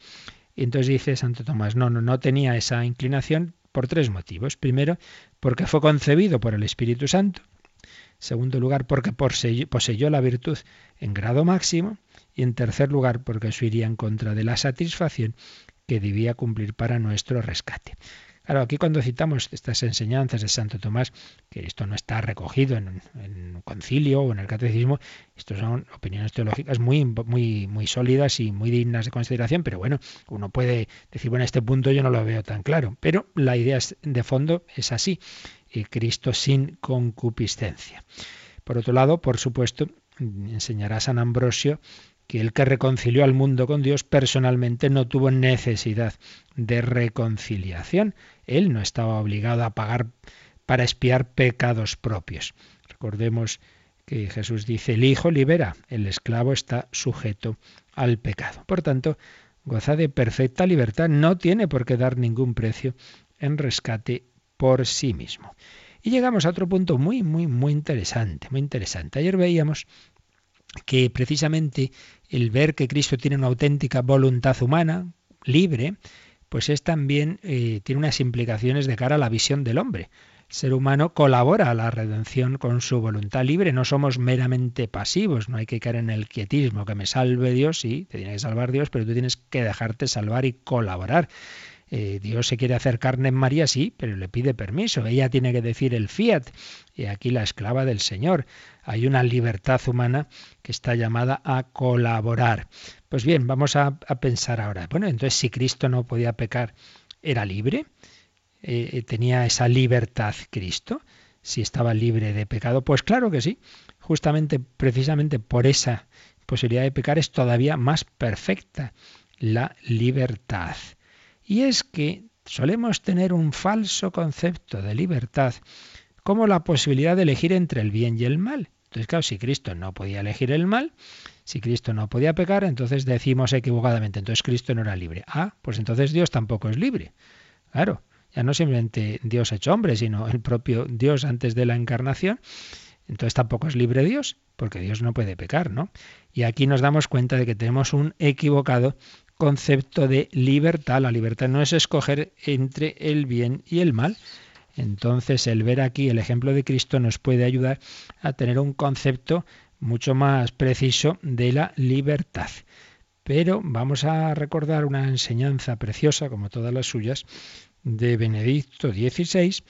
Y entonces dice Santo Tomás, no, no, no tenía esa inclinación por tres motivos. Primero, porque fue concebido por el Espíritu Santo. Segundo lugar, porque poseyó la virtud en grado máximo. Y en tercer lugar, porque eso iría en contra de la satisfacción que debía cumplir para nuestro rescate. Claro, aquí cuando citamos estas enseñanzas de Santo Tomás, que esto no está recogido en, un concilio o en el catecismo, estas son opiniones teológicas muy, muy, muy sólidas y muy dignas de consideración, pero bueno, uno puede decir, bueno, este punto yo no lo veo tan claro, pero la idea de fondo es así, y Cristo sin concupiscencia. Por otro lado, por supuesto, enseñará San Ambrosio que el que reconcilió al mundo con Dios personalmente no tuvo necesidad de reconciliación. Él no estaba obligado a pagar para espiar pecados propios. Recordemos que Jesús dice, el Hijo libera, el esclavo está sujeto al pecado. Por tanto, goza de perfecta libertad, no tiene por qué dar ningún precio en rescate por sí mismo. Y llegamos a otro punto muy, muy, muy interesante, muy interesante. Ayer veíamos que precisamente el ver que Cristo tiene una auténtica voluntad humana, libre, pues es también, eh, tiene unas implicaciones de cara a la visión del hombre. El ser humano colabora a la redención con su voluntad libre, no somos meramente pasivos, no hay que caer en el quietismo, que me salve Dios, sí, te tiene que salvar Dios, pero tú tienes que dejarte salvar y colaborar. Eh, Dios se quiere hacer carne en María, sí, pero le pide permiso. Ella tiene que decir el fiat. Y aquí la esclava del Señor. Hay una libertad humana que está llamada a colaborar. Pues bien, vamos a, pensar ahora. Bueno, entonces si Cristo no podía pecar, ¿era libre? Eh, eh, ¿Tenía esa libertad Cristo? Si estaba libre de pecado, pues claro que sí. Justamente, precisamente por esa posibilidad de pecar es todavía más perfecta la libertad. Y es que solemos tener un falso concepto de libertad como la posibilidad de elegir entre el bien y el mal. Entonces, claro, si Cristo no podía elegir el mal, si Cristo no podía pecar, entonces decimos equivocadamente, entonces Cristo no era libre. Ah, pues entonces Dios tampoco es libre. Claro, ya no simplemente Dios hecho hombre, sino el propio Dios antes de la encarnación. Entonces tampoco es libre Dios, porque Dios no puede pecar, ¿no? Y aquí nos damos cuenta de que tenemos un equivocado concepto de libertad. La libertad no es escoger entre el bien y el mal. Entonces el ver aquí el ejemplo de Cristo nos puede ayudar a tener un concepto mucho más preciso de la libertad. Pero vamos a recordar una enseñanza preciosa, como todas las suyas, de Benedicto XVI,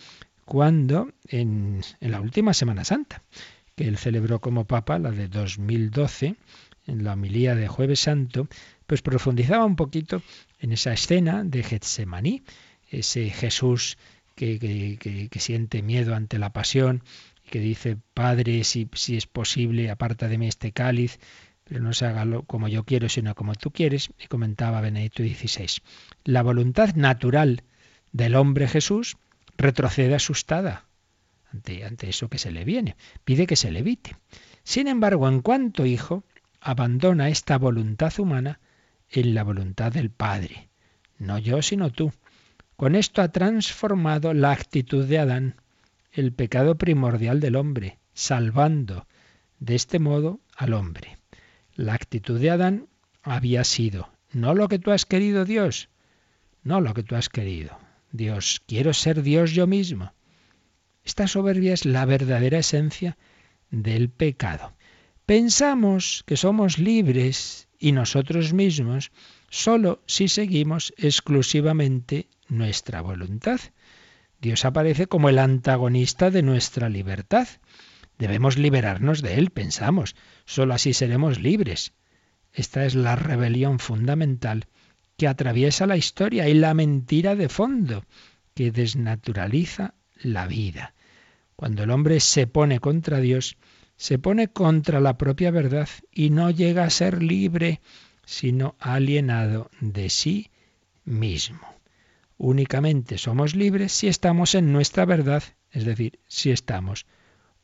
cuando en, en la última Semana Santa, que él celebró como Papa, la de 2012, en la homilía de Jueves Santo, pues profundizaba un poquito en esa escena de Getsemaní, ese Jesús que, siente miedo ante la pasión, y que dice, Padre, si, si es posible, aparta de mí este cáliz, pero no se haga como yo quiero, sino como tú quieres, y comentaba Benedicto XVI. La voluntad natural del hombre Jesús retrocede asustada ante, ante eso que se le viene, pide que se le evite. Sin embargo, en cuanto hijo, abandona esta voluntad humana en la voluntad del Padre. No yo, sino tú. Con esto ha transformado la actitud de Adán, el pecado primordial del hombre, salvando de este modo al hombre. La actitud de Adán había sido, no lo que tú has querido Dios, no lo que tú has querido. Dios, quiero ser Dios yo mismo. Esta soberbia es la verdadera esencia del pecado. Pensamos que somos libres y nosotros mismos solo si seguimos exclusivamente nuestra voluntad. Dios aparece como el antagonista de nuestra libertad. Debemos liberarnos de Él, pensamos. Solo así seremos libres. Esta es la rebelión fundamental que atraviesa la historia y la mentira de fondo que desnaturaliza la vida. Cuando el hombre se pone contra Dios, se pone contra la propia verdad y no llega a ser libre, sino alienado de sí mismo. Únicamente somos libres si estamos en nuestra verdad, es decir, si estamos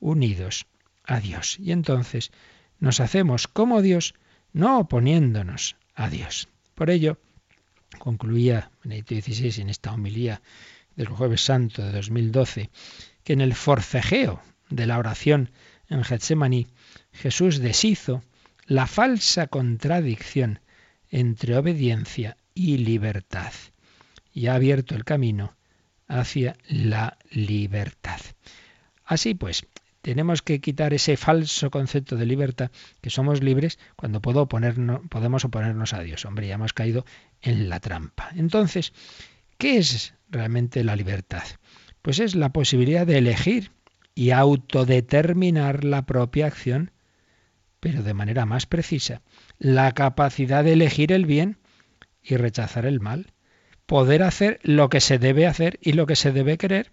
unidos a Dios. Y entonces nos hacemos como Dios, no oponiéndonos a Dios. Por ello, concluía Benedicto XVI en esta homilía del Jueves Santo de 2012, que en el forcejeo de la oración en Getsemaní, Jesús deshizo la falsa contradicción entre obediencia y libertad y ha abierto el camino hacia la libertad. Así pues, tenemos que quitar ese falso concepto de libertad, que somos libres cuando podemos oponernos a Dios. Hombre, ya hemos caído en la trampa. Entonces, ¿Qué es realmente la libertad? Pues es la posibilidad de elegir y autodeterminar la propia acción, pero de manera más precisa. La capacidad de elegir el bien y rechazar el mal. Poder hacer lo que se debe hacer y lo que se debe querer.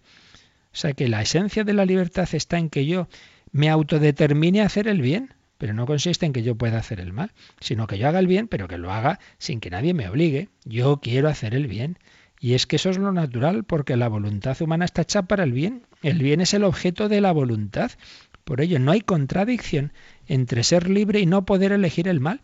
O sea que la esencia de la libertad está en que yo me autodetermine a hacer el bien, pero no consiste en que yo pueda hacer el mal, sino que yo haga el bien, pero que lo haga sin que nadie me obligue. Yo quiero hacer el bien. Y es que eso es lo natural, porque la voluntad humana está hecha para el bien. El bien es el objeto de la voluntad. Por ello, no hay contradicción entre ser libre y no poder elegir el mal.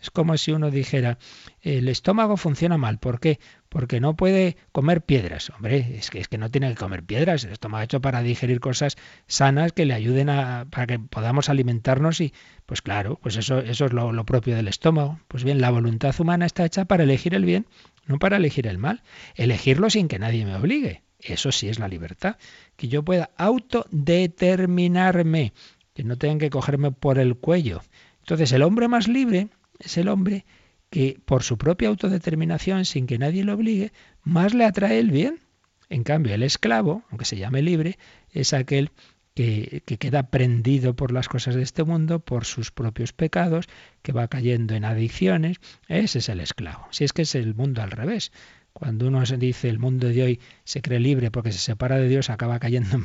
Es como si uno dijera, el estómago funciona mal. ¿Por qué? Porque no puede comer piedras. Hombre, es que, es que no tiene que comer piedras. El estómago hecho para digerir cosas sanas que le ayuden a, para que podamos alimentarnos y, pues claro, pues eso, eso es lo, lo propio del estómago. Pues bien, la voluntad humana está hecha para elegir el bien, no para elegir el mal. Elegirlo sin que nadie me obligue. Eso sí es la libertad. Que yo pueda autodeterminarme, que no tengan que cogerme por el cuello. Entonces, el hombre más libre es el hombre que por su propia autodeterminación, sin que nadie lo obligue, más le atrae el bien. En cambio, el esclavo, aunque se llame libre, es aquel que, que, queda prendido por las cosas de este mundo, por sus propios pecados, que va cayendo en adicciones. Ese es el esclavo. Si es que es el mundo al revés. Cuando uno se dice el mundo de hoy se cree libre porque se separa de Dios, acaba cayendo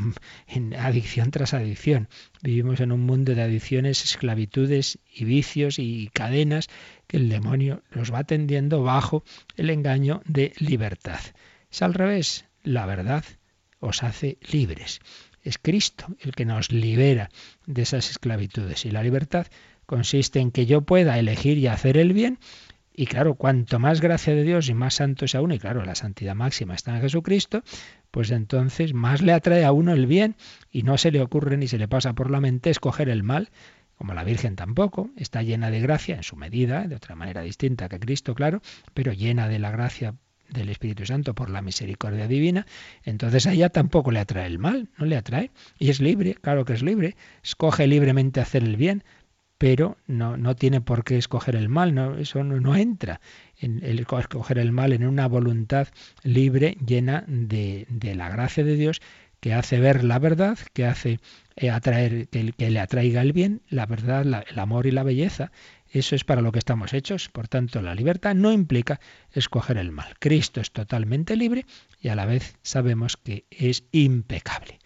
en adicción tras adicción. Vivimos en un mundo de adicciones, esclavitudes y vicios y cadenas que el demonio los va tendiendo bajo el engaño de libertad. Es al revés, la verdad os hace libres. Es Cristo el que nos libera de esas esclavitudes y la libertad consiste en que yo pueda elegir y hacer el bien y claro, cuanto más gracia de Dios y más santo sea uno, y claro, la santidad máxima está en Jesucristo, pues entonces más le atrae a uno el bien y no se le ocurre ni se le pasa por la mente escoger el mal, como la Virgen tampoco, está llena de gracia en su medida, de otra manera distinta que Cristo, claro, pero llena de la gracia del Espíritu Santo por la misericordia divina, entonces a ella tampoco le atrae el mal, no le atrae, y es libre, claro que es libre, escoge libremente hacer el bien, pero no, no tiene por qué escoger el mal, no, eso no, entra en el escoger el mal en una voluntad libre, llena de, de la gracia de Dios, que hace ver la verdad, que hace eh, atraer, que, que, le atraiga el bien, la verdad, el amor y la belleza. Eso es para lo que estamos hechos. Por tanto, la libertad no implica escoger el mal. Cristo es totalmente libre y a la vez sabemos que es impecable.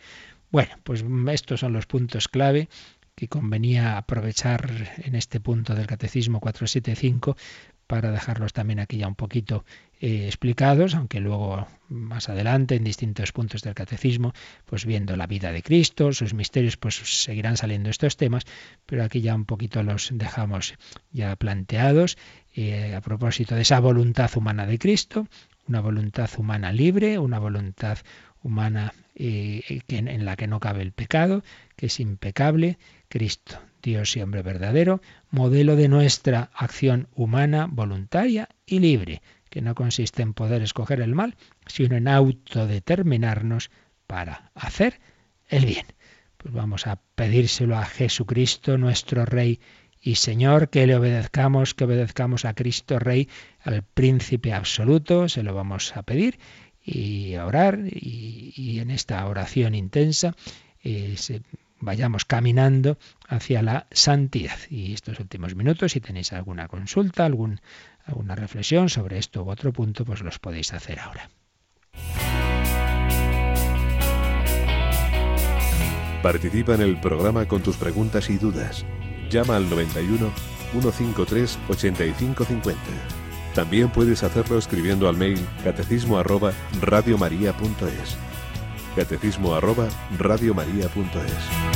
Bueno, pues estos son los puntos clave que convenía aprovechar en este punto del Catecismo 475 para dejarlos también aquí ya un poquito eh, explicados, aunque luego más adelante en distintos puntos del catecismo, pues viendo la vida de Cristo, sus misterios, pues seguirán saliendo estos temas, pero aquí ya un poquito los dejamos ya planteados eh, a propósito de esa voluntad humana de Cristo, una voluntad humana libre, una voluntad humana eh, en la que no cabe el pecado, que es impecable, Cristo, Dios y hombre verdadero, modelo de nuestra acción humana, voluntaria y libre, que no consiste en poder escoger el mal, sino en autodeterminarnos para hacer el bien. Pues vamos a pedírselo a Jesucristo, nuestro Rey y Señor, que le obedezcamos, que obedezcamos a Cristo Rey, al príncipe absoluto, se lo vamos a pedir y a orar y, en esta oración intensa eh, vayamos caminando hacia la santidad. Y estos últimos minutos, si tenéis alguna consulta, alguna reflexión sobre esto u otro punto, pues los podéis hacer ahora. Participa en el programa con tus preguntas y dudas. Llama al 91 153 8550. También puedes hacerlo escribiendo al mail catecismo arroba radiomaria.es. Catecismo arroba radiomaria.es.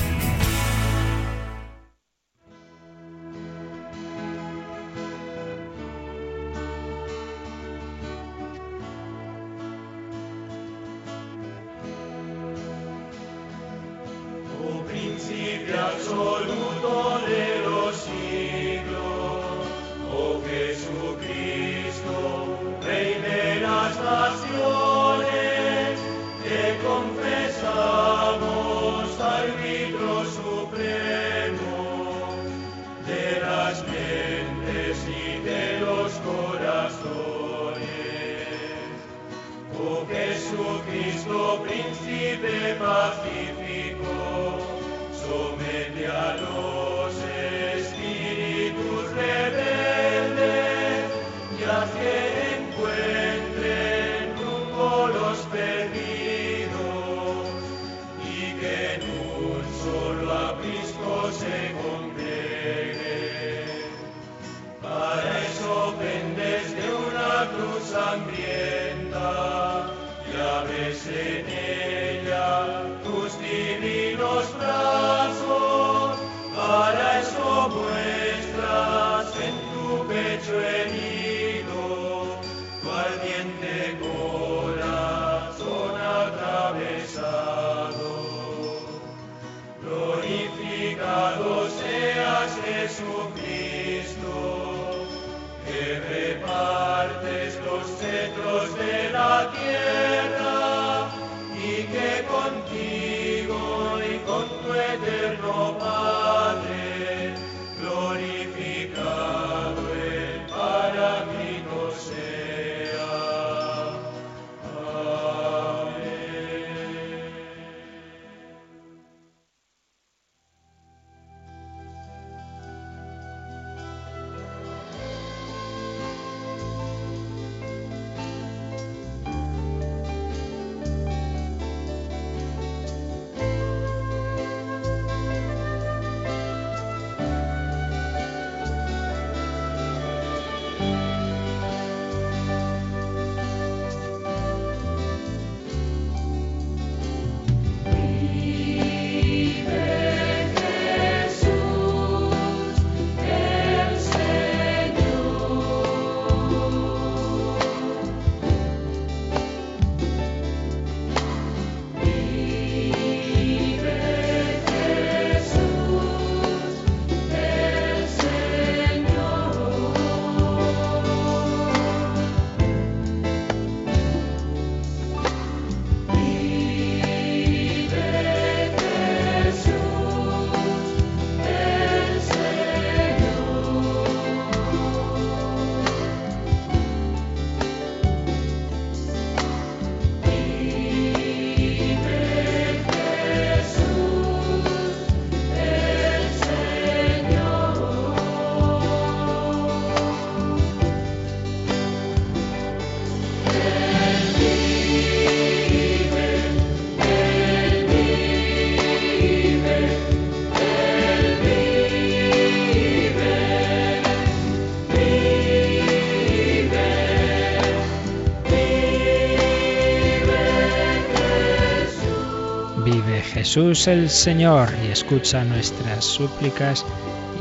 Jesús el Señor y escucha nuestras súplicas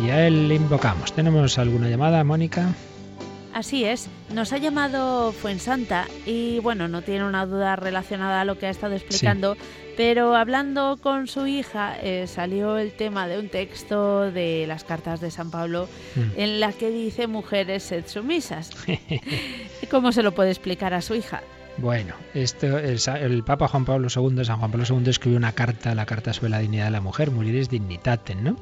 y a Él le invocamos. ¿Tenemos alguna llamada, Mónica? Así es, nos ha llamado Fuensanta y bueno, no tiene una duda relacionada a lo que ha estado explicando, pero hablando con su hija eh, salió el tema de un texto de las cartas de San Pablo mm. en la que dice mujeres sed sumisas. ¿Cómo se lo puede explicar a su hija? Bueno, esto, el, Papa Juan Pablo II, San Juan Pablo II, escribió una carta, la carta sobre la dignidad de la mujer, Mulieres Dignitatem, ¿no?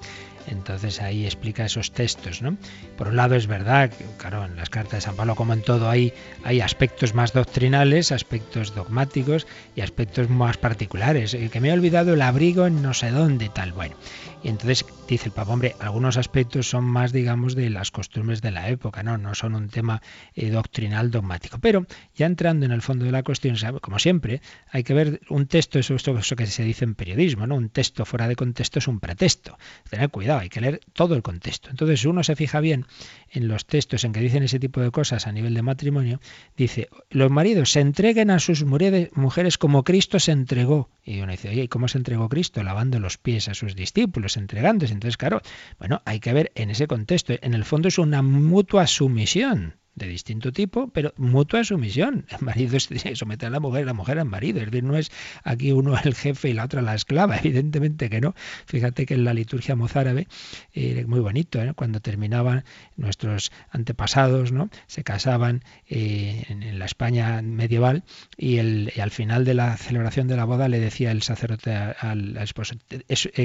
Entonces ahí explica esos textos, ¿no? Por un lado es verdad, claro, en las cartas de San Pablo, como en todo, hay, hay aspectos más doctrinales, aspectos dogmáticos y aspectos más particulares. El que me he olvidado el abrigo en no sé dónde, tal. Bueno, y entonces dice el Papa, hombre, algunos aspectos son más, digamos, de las costumbres de la época, ¿no? No son un tema eh, doctrinal dogmático. Pero ya entrando en el fondo de la cuestión, como siempre, hay que ver un texto, eso, eso que se dice en periodismo, ¿no? Un texto fuera de contexto es un pretexto. Tener cuidado, hay que leer todo el contexto. Entonces, si uno se fija bien en los textos en que dicen ese tipo de cosas a nivel de matrimonio, dice, los maridos se entreguen a sus mujeres como Cristo se entregó. Y uno dice, oye, ¿y cómo se entregó Cristo? Lavando los pies a sus discípulos, entregándose. Entonces, claro, bueno, hay que ver en ese contexto. En el fondo es una mutua sumisión de distinto tipo, pero mutua sumisión. El marido se somete a la mujer, la mujer al marido. Es decir, no es aquí uno el jefe y la otra la esclava, evidentemente que no. Fíjate que en la liturgia mozárabe, eh, muy bonito, ¿eh? cuando terminaban nuestros antepasados, ¿no? se casaban eh, en, la España medieval y, el, al final de la celebración de la boda le decía el sacerdote al, esposo,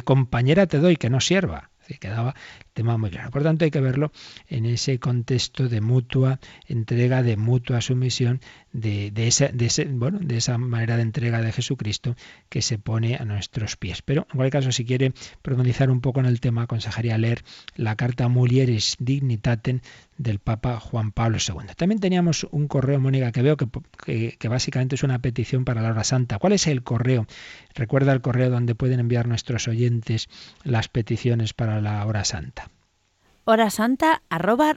compañera te doy que no sierva que quedaba el tema muy claro. Por tanto, hay que verlo en ese contexto de mutua entrega, de mutua sumisión, de, esa, de, ese, bueno, de esa manera de entrega de Jesucristo que se pone a nuestros pies. Pero en cualquier caso, si quiere profundizar un poco en el tema, aconsejaría leer la carta Mulieris Dignitatem del Papa Juan Pablo II. También teníamos un correo, Mónica, que veo que, que, básicamente es una petición para la hora santa. ¿Cuál es el correo? Recuerda el correo donde pueden enviar nuestros oyentes las peticiones para la hora santa hora santa arroba.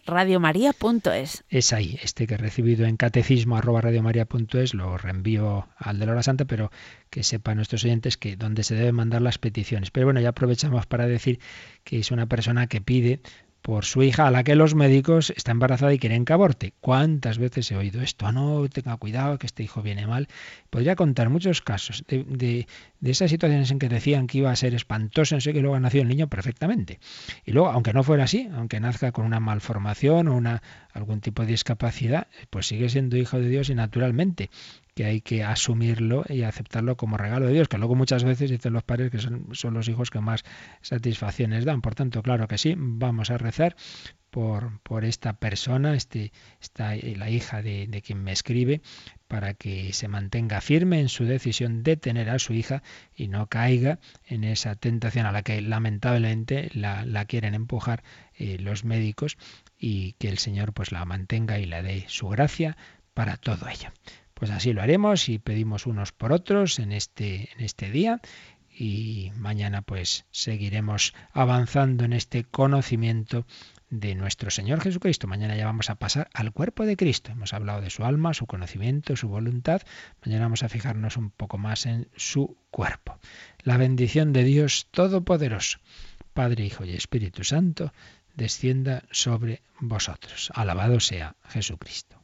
Es ahí, este que he recibido en catecismo arroba lo reenvío al de la hora santa, pero que sepan nuestros oyentes que donde se deben mandar las peticiones. Pero bueno, ya aprovechamos para decir que es una persona que pide por su hija a la que los médicos está embarazada y quieren que aborte. ¿Cuántas veces he oído esto? Ah, no, tenga cuidado, que este hijo viene mal. Podría contar muchos casos de, de, esas situaciones en que decían que iba a ser espantoso, no sé que luego ha nacido el niño perfectamente. Y luego, aunque no fuera así, aunque nazca con una malformación o una, algún tipo de discapacidad, pues sigue siendo hijo de Dios y naturalmente que hay que asumirlo y aceptarlo como regalo de Dios, que luego muchas veces dicen los padres que son, son los hijos que más satisfacciones dan. Por tanto, claro que sí, vamos a rezar por, por esta persona, este, esta, la hija de, de, quien me escribe, para que se mantenga firme en su decisión de tener a su hija y no caiga en esa tentación a la que lamentablemente la, la quieren empujar eh, los médicos y que el Señor pues la mantenga y la dé su gracia para todo ello. Pues así lo haremos y pedimos unos por otros en este, en este día y mañana pues seguiremos avanzando en este conocimiento de nuestro Señor Jesucristo. Mañana ya vamos a pasar al cuerpo de Cristo. Hemos hablado de su alma, su conocimiento, su voluntad. Mañana vamos a fijarnos un poco más en su cuerpo. La bendición de Dios Todopoderoso, Padre, Hijo y Espíritu Santo, descienda sobre vosotros. Alabado sea Jesucristo.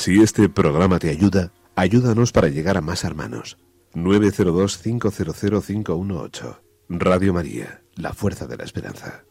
Si este programa te ayuda, ayúdanos para llegar a más hermanos. 902-500-518. Radio María, la fuerza de la esperanza.